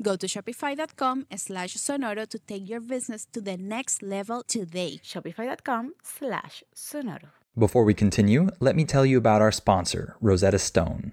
Go to shopify.com slash sonoro to take your business to the next level today. Shopify.com slash sonoro. Before we continue, let me tell you about our sponsor, Rosetta Stone.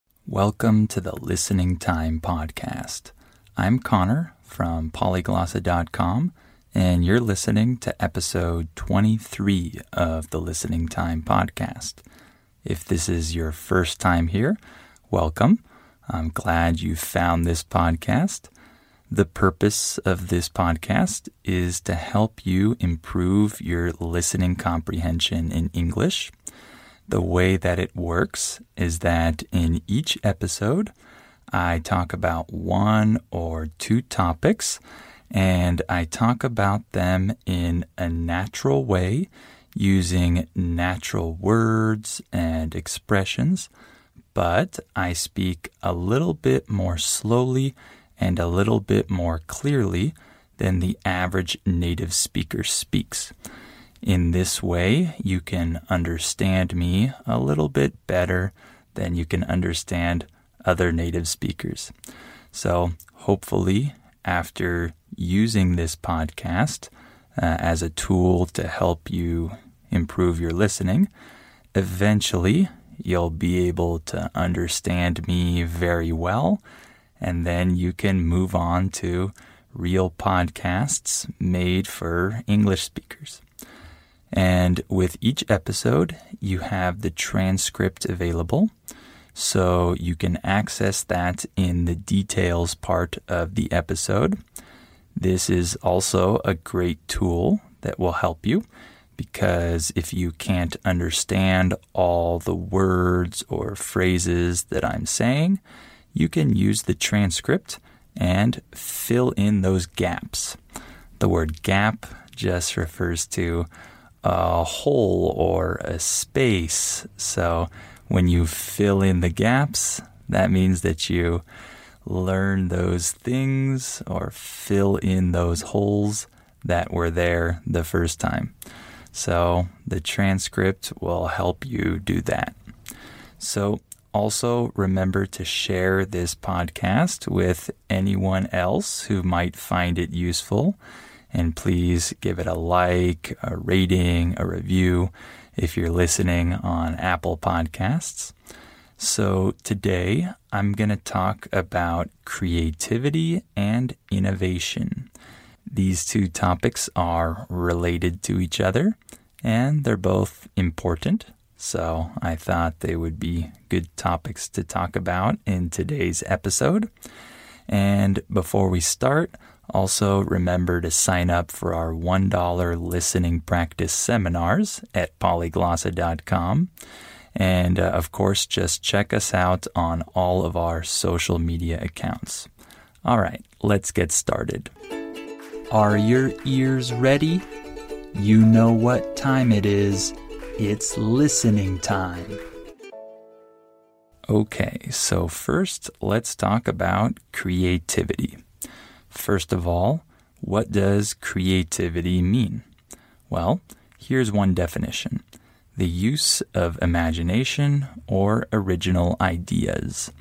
Welcome to the Listening Time Podcast. I'm Connor from polyglossa.com, and you're listening to episode 23 of the Listening Time Podcast. If this is your first time here, welcome. I'm glad you found this podcast. The purpose of this podcast is to help you improve your listening comprehension in English the way that it works is that in each episode, I talk about one or two topics and I talk about them in a natural way using natural words and expressions, but I speak a little bit more slowly and a little bit more clearly than the average native speaker speaks. In this way, you can understand me a little bit better than you can understand other native speakers. So, hopefully, after using this podcast uh, as a tool to help you improve your listening, eventually you'll be able to understand me very well, and then you can move on to real podcasts made for English speakers. And with each episode, you have the transcript available. So you can access that in the details part of the episode. This is also a great tool that will help you because if you can't understand all the words or phrases that I'm saying, you can use the transcript and fill in those gaps. The word gap just refers to a hole or a space. So when you fill in the gaps, that means that you learn those things or fill in those holes that were there the first time. So the transcript will help you do that. So also remember to share this podcast with anyone else who might find it useful And please give it a like, a rating, a review if you're listening on Apple Podcasts. So today I'm going to talk about creativity and innovation. These two topics are related to each other and they're both important. So I thought they would be good topics to talk about in today's episode. And before we start, also remember to sign up for our $1 listening practice seminars at polyglossa.com. And uh, of course, just check us out on all of our social media accounts. All right, let's get started. Are your ears ready? You know what time it is. It's listening time. Okay, so first let's talk about creativity. First of all, what does creativity mean? Well, here's one definition the use of imagination or original ideas.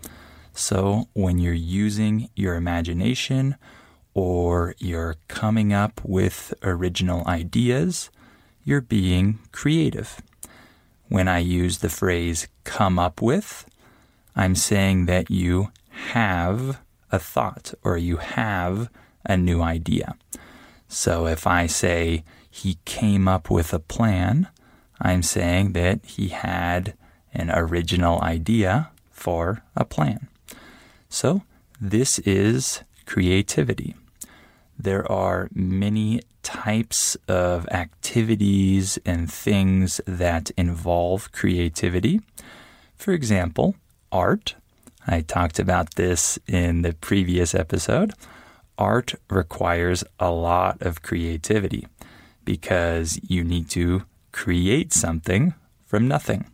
So, when you're using your imagination or you're coming up with original ideas, you're being creative. When I use the phrase come up with, I'm saying that you have a thought or you have a new idea. So if I say he came up with a plan, I'm saying that he had an original idea for a plan. So this is creativity. There are many types of activities and things that involve creativity. For example, art. I talked about this in the previous episode. Art requires a lot of creativity because you need to create something from nothing.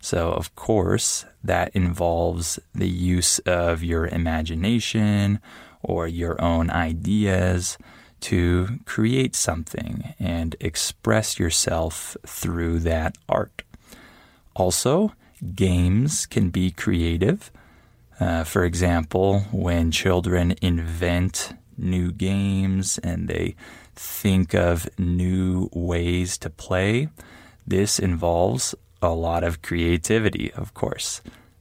So, of course, that involves the use of your imagination or your own ideas to create something and express yourself through that art. Also, games can be creative. Uh, for example, when children invent new games and they think of new ways to play, this involves a lot of creativity, of course.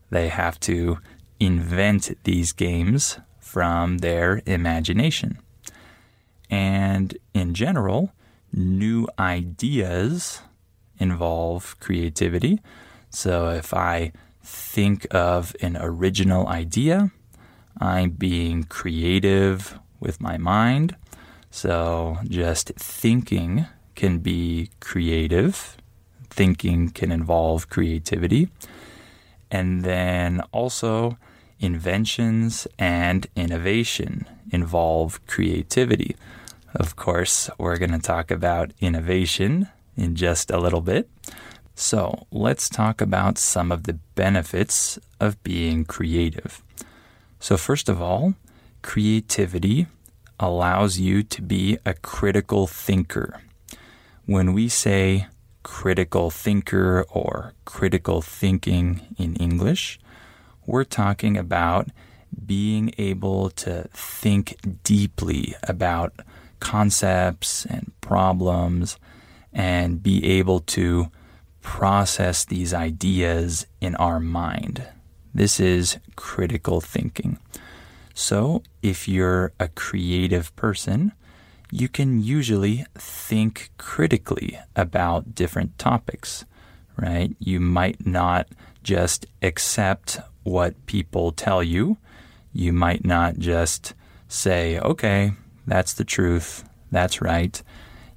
They have to invent these games from their imagination. And in general, new ideas involve creativity. So if I think of an original idea, I'm being creative with my mind. So just thinking can be creative. Thinking can involve creativity. And then also, inventions and innovation involve creativity. Of course, we're going to talk about innovation in just a little bit. So, let's talk about some of the benefits of being creative. So, first of all, creativity allows you to be a critical thinker. When we say critical thinker or critical thinking in English, we're talking about being able to think deeply about concepts and problems and be able to process these ideas in our mind. This is critical thinking. So, if you're a creative person, you can usually think critically about different topics, right? You might not just accept what people tell you. You might not just say, okay, that's the truth, that's right.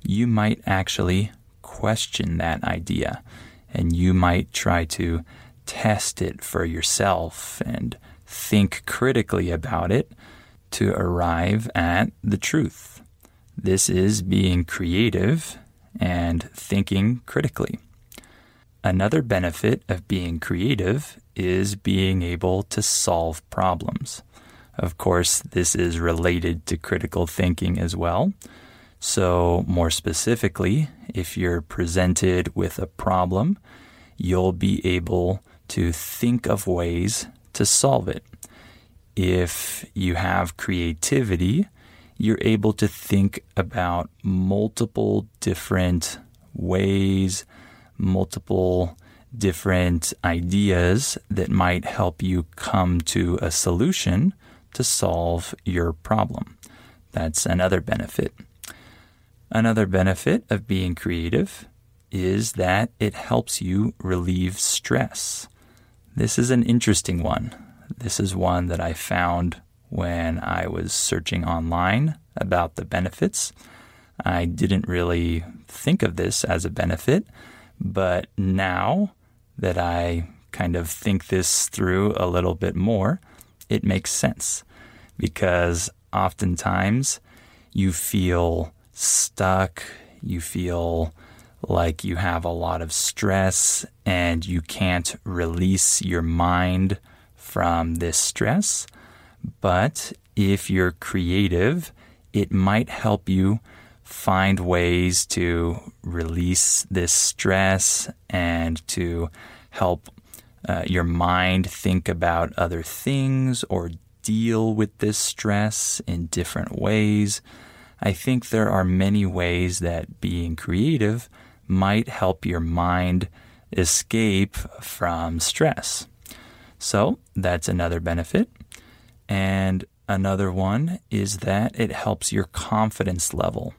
You might actually question that idea and you might try to test it for yourself and think critically about it to arrive at the truth. This is being creative and thinking critically. Another benefit of being creative is being able to solve problems. Of course, this is related to critical thinking as well. So, more specifically, if you're presented with a problem, you'll be able to think of ways to solve it. If you have creativity, you're able to think about multiple different ways, multiple different ideas that might help you come to a solution to solve your problem. That's another benefit. Another benefit of being creative is that it helps you relieve stress. This is an interesting one. This is one that I found when I was searching online about the benefits. I didn't really think of this as a benefit, but now that I kind of think this through a little bit more, it makes sense because oftentimes you feel stuck, you feel like you have a lot of stress and you can't release your mind from this stress. But if you're creative, it might help you find ways to release this stress and to help uh, your mind think about other things or deal with this stress in different ways. I think there are many ways that being creative might help your mind escape from stress. So that's another benefit. And another one is that it helps your confidence level.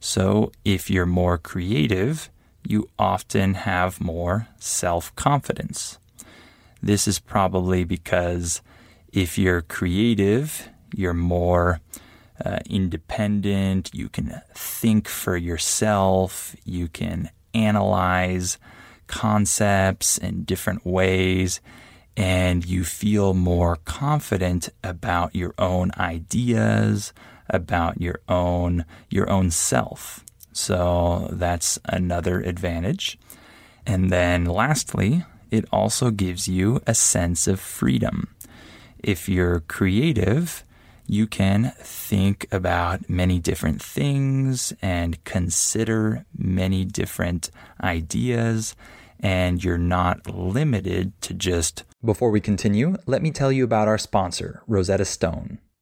So if you're more creative, you often have more self confidence. This is probably because if you're creative, you're more uh, independent, you can think for yourself, you can analyze concepts in different ways, and you feel more confident about your own ideas, about your own your own self. So that's another advantage. And then lastly, it also gives you a sense of freedom. If you're creative, you can think about many different things and consider many different ideas, and you're not limited to just. Before we continue, let me tell you about our sponsor, Rosetta Stone.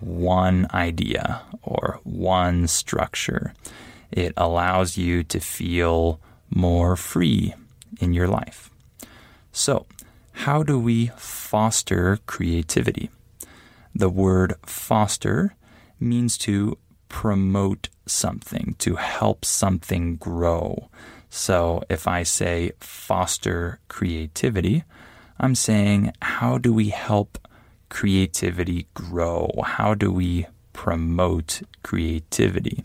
one idea or one structure. It allows you to feel more free in your life. So, how do we foster creativity? The word foster means to promote something, to help something grow. So, if I say foster creativity, I'm saying, how do we help creativity grow? How do we promote creativity?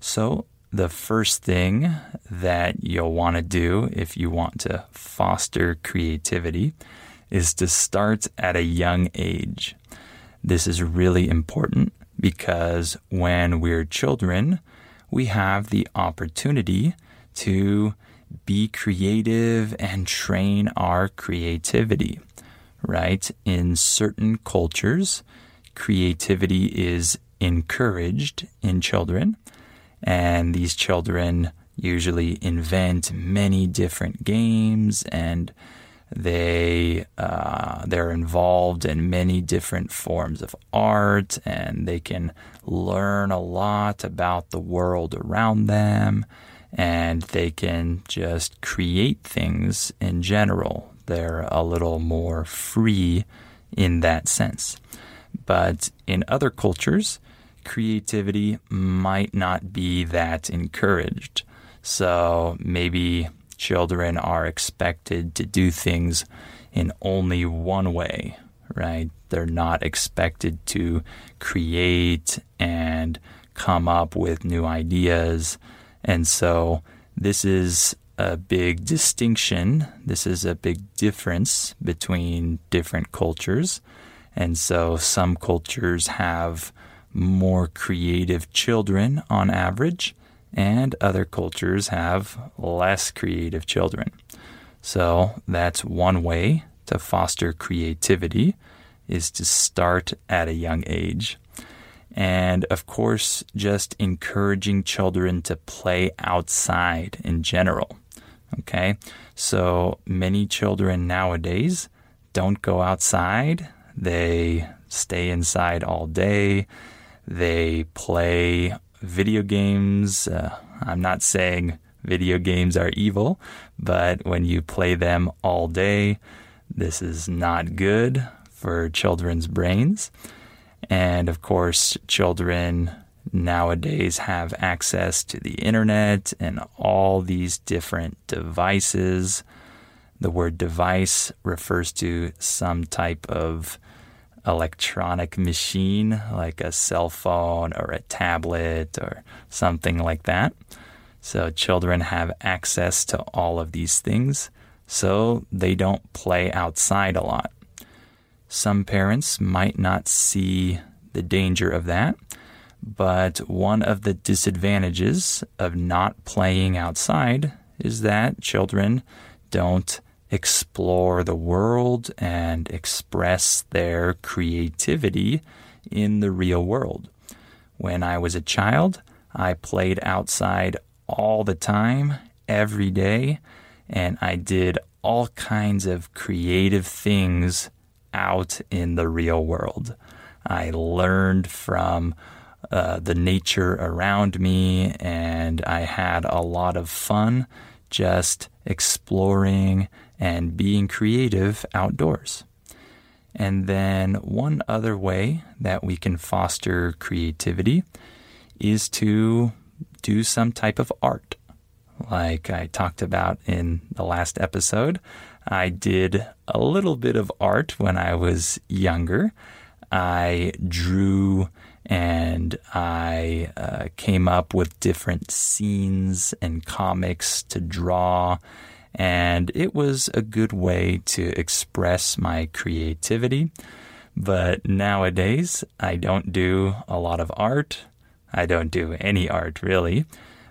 So, the first thing that you'll want to do if you want to foster creativity is to start at a young age. This is really important because when we're children, we have the opportunity to be creative and train our creativity right? In certain cultures, creativity is encouraged in children, and these children usually invent many different games and they uh, they're involved in many different forms of art and they can learn a lot about the world around them and they can just create things in general they're a little more free in that sense but in other cultures creativity might not be that encouraged so maybe children are expected to do things in only one way, right? They're not expected to create and come up with new ideas. And so this is a big distinction. This is a big difference between different cultures. And so some cultures have more creative children on average, and other cultures have less creative children. So that's one way to foster creativity is to start at a young age. And of course, just encouraging children to play outside in general. Okay. So many children nowadays don't go outside. They stay inside all day. They play video games. Uh, I'm not saying video games are evil, but when you play them all day, this is not good for children's brains. And of course, children nowadays have access to the internet and all these different devices. The word device refers to some type of electronic machine like a cell phone or a tablet or something like that. So children have access to all of these things, so they don't play outside a lot. Some parents might not see the danger of that, but one of the disadvantages of not playing outside is that children don't explore the world and express their creativity in the real world. When I was a child, I played outside all the time, every day, and I did all kinds of creative things out in the real world. I learned from uh, the nature around me, and I had a lot of fun just exploring and being creative outdoors. And then, one other way that we can foster creativity is to do some type of art. Like I talked about in the last episode, I did a little bit of art when I was younger. I drew and I uh, came up with different scenes and comics to draw and it was a good way to express my creativity. But nowadays, I don't do a lot of art. I don't do any art really,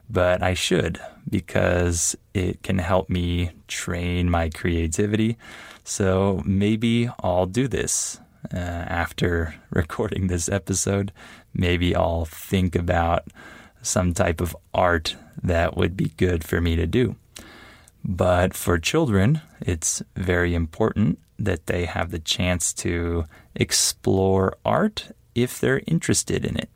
but I should because it can help me train my creativity. So maybe I'll do this uh, after recording this episode. Maybe I'll think about some type of art that would be good for me to do. But for children, it's very important that they have the chance to explore art if they're interested in it.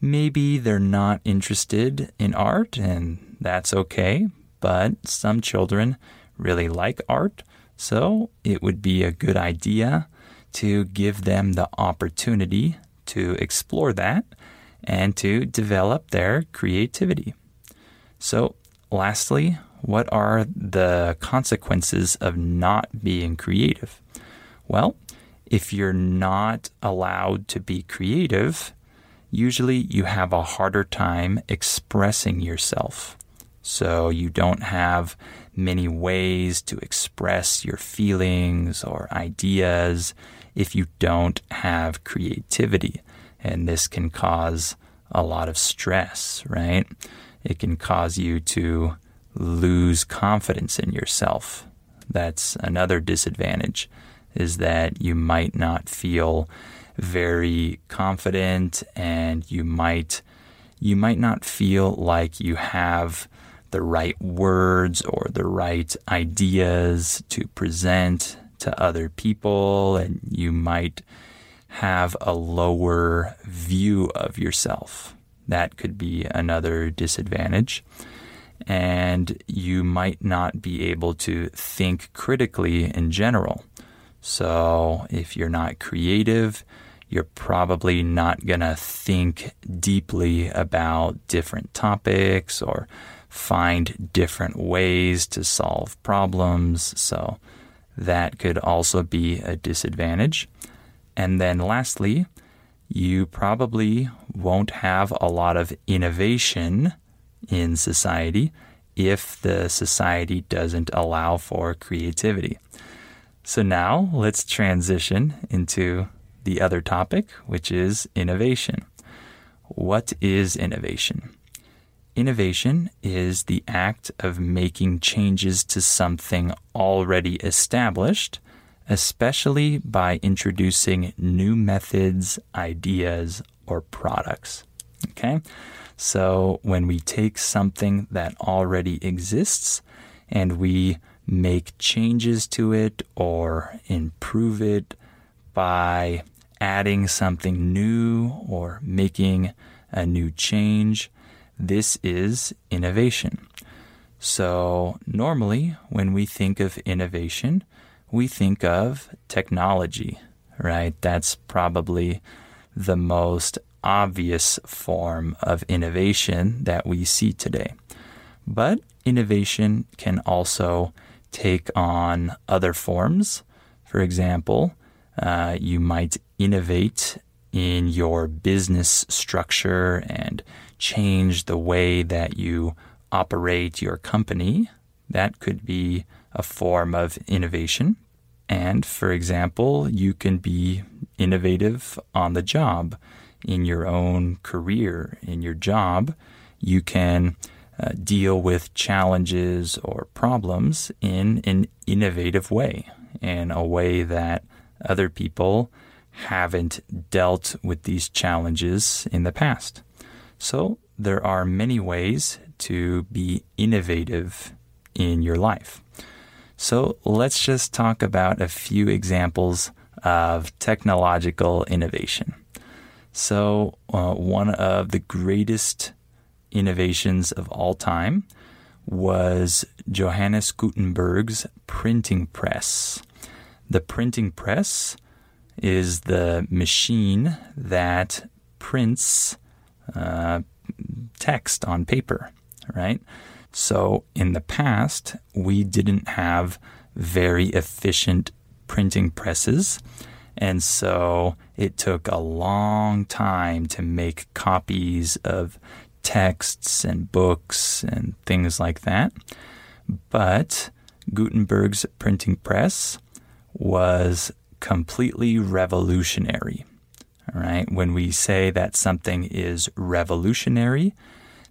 Maybe they're not interested in art, and that's okay, but some children really like art, so it would be a good idea to give them the opportunity to explore that and to develop their creativity. So, lastly, what are the consequences of not being creative? Well, if you're not allowed to be creative, usually you have a harder time expressing yourself. So you don't have many ways to express your feelings or ideas if you don't have creativity. And this can cause a lot of stress, right? It can cause you to lose confidence in yourself. That's another disadvantage is that you might not feel very confident and you might you might not feel like you have the right words or the right ideas to present to other people and you might have a lower view of yourself. That could be another disadvantage. And you might not be able to think critically in general. So, if you're not creative, you're probably not going to think deeply about different topics or find different ways to solve problems. So, that could also be a disadvantage. And then lastly, you probably won't have a lot of innovation in society if the society doesn't allow for creativity. So now let's transition into the other topic, which is innovation. What is innovation? Innovation is the act of making changes to something already established especially by introducing new methods, ideas, or products. Okay? So when we take something that already exists and we make changes to it or improve it by adding something new or making a new change, this is innovation. So, normally, when we think of innovation, we think of technology, right? That's probably the most obvious form of innovation that we see today. But innovation can also take on other forms. For example, uh, you might innovate in your business structure and change the way that you operate your company. That could be a form of innovation. And for example, you can be innovative on the job in your own career, in your job. You can uh, deal with challenges or problems in an innovative way, in a way that other people haven't dealt with these challenges in the past. So there are many ways to be innovative in your life. So let's just talk about a few examples of technological innovation. So, uh, one of the greatest innovations of all time was Johannes Gutenberg's printing press. The printing press is the machine that prints uh, text on paper, right? So in the past, we didn't have very efficient printing presses. And so it took a long time to make copies of texts and books and things like that. But Gutenberg's printing press was completely revolutionary. All right. When we say that something is revolutionary,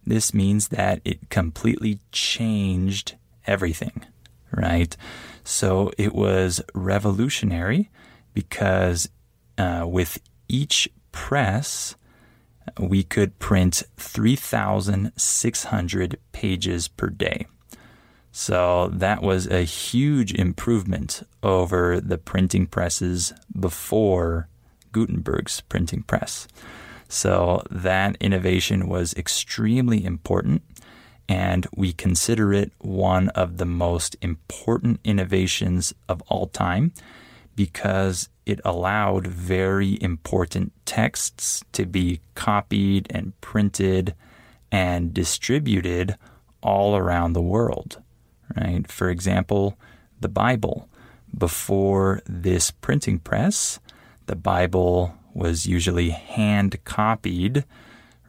this means that it completely changed everything, right? So it was revolutionary because uh, with each press, we could print 3,600 pages per day. So that was a huge improvement over the printing presses before Gutenberg's printing press. So that innovation was extremely important, and we consider it one of the most important innovations of all time because it allowed very important texts to be copied and printed and distributed all around the world. Right? For example, the Bible. Before this printing press, the Bible was usually hand copied,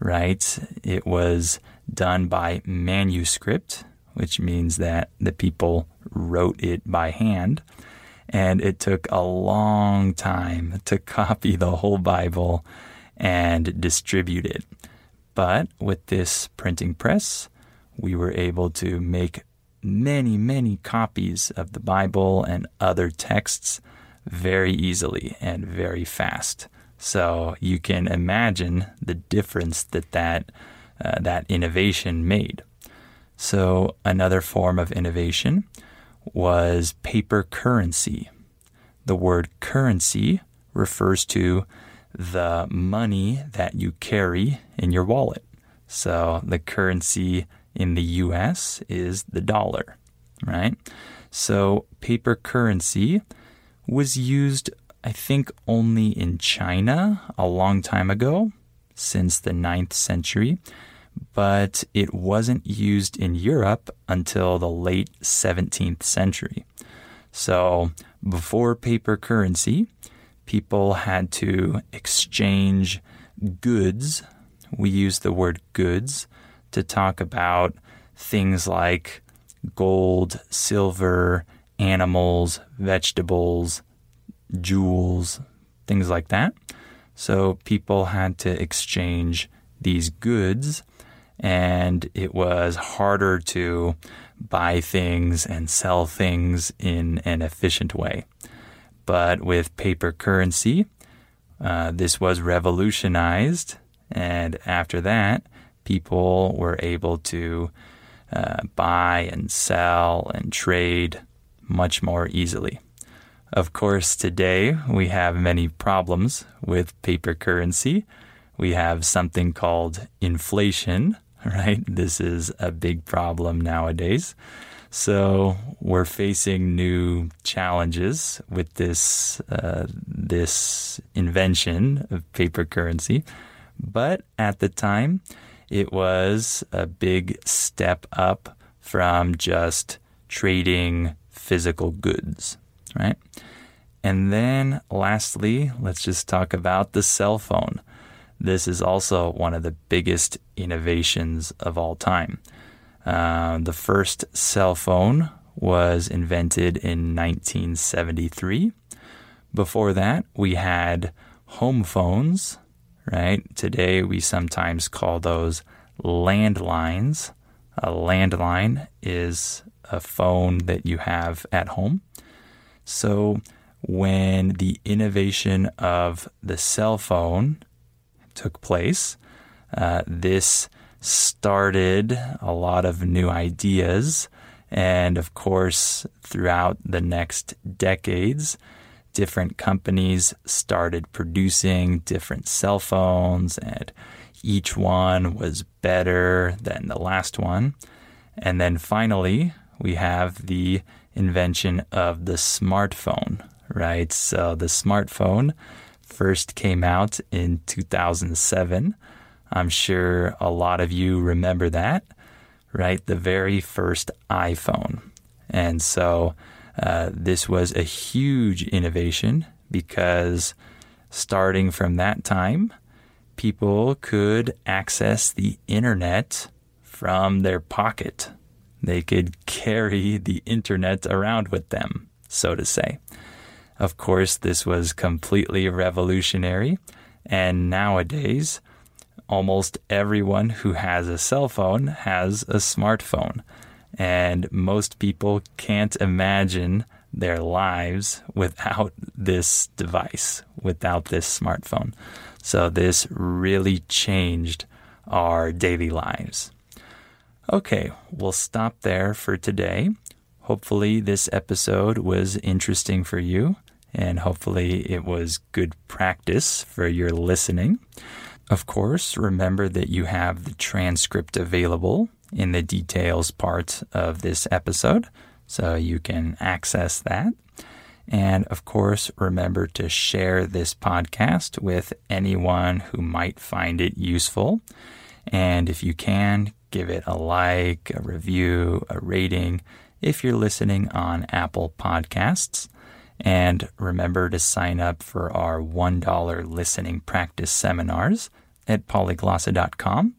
right? It was done by manuscript, which means that the people wrote it by hand. And it took a long time to copy the whole Bible and distribute it. But with this printing press, we were able to make many, many copies of the Bible and other texts very easily and very fast So you can imagine the difference that that, uh, that innovation made. So another form of innovation was paper currency. The word currency refers to the money that you carry in your wallet. So the currency in the US is the dollar, right? So paper currency was used, I think, only in China a long time ago, since the 9th century, but it wasn't used in Europe until the late 17th century. So before paper currency, people had to exchange goods. We use the word goods to talk about things like gold, silver, animals, vegetables, jewels, things like that. So people had to exchange these goods, and it was harder to buy things and sell things in an efficient way. But with paper currency, uh, this was revolutionized, and after that, people were able to uh, buy and sell and trade much more easily. Of course, today we have many problems with paper currency. We have something called inflation, right? This is a big problem nowadays. So we're facing new challenges with this uh, this invention of paper currency. But at the time, it was a big step up from just trading physical goods, right? And then lastly, let's just talk about the cell phone. This is also one of the biggest innovations of all time. Uh, the first cell phone was invented in 1973. Before that, we had home phones, right? Today, we sometimes call those landlines. A landline is a phone that you have at home. So, when the innovation of the cell phone took place, uh, this started a lot of new ideas. And of course, throughout the next decades, different companies started producing different cell phones, and each one was better than the last one. And then finally, we have the invention of the smartphone, right? So the smartphone first came out in 2007. I'm sure a lot of you remember that, right? The very first iPhone. And so uh, this was a huge innovation because starting from that time, people could access the internet from their pocket. They could carry the internet around with them, so to say. Of course, this was completely revolutionary, and nowadays, almost everyone who has a cell phone has a smartphone, and most people can't imagine their lives without this device, without this smartphone. So, this really changed our daily lives. Okay, we'll stop there for today. Hopefully, this episode was interesting for you, and hopefully, it was good practice for your listening. Of course, remember that you have the transcript available in the details part of this episode, so you can access that. And of course, remember to share this podcast with anyone who might find it useful. And if you can, give it a like, a review, a rating if you're listening on Apple Podcasts. And remember to sign up for our $1 listening practice seminars at polyglossa.com.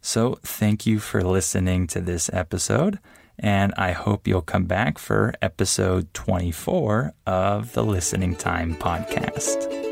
So, thank you for listening to this episode, and I hope you'll come back for episode 24 of the Listening Time Podcast.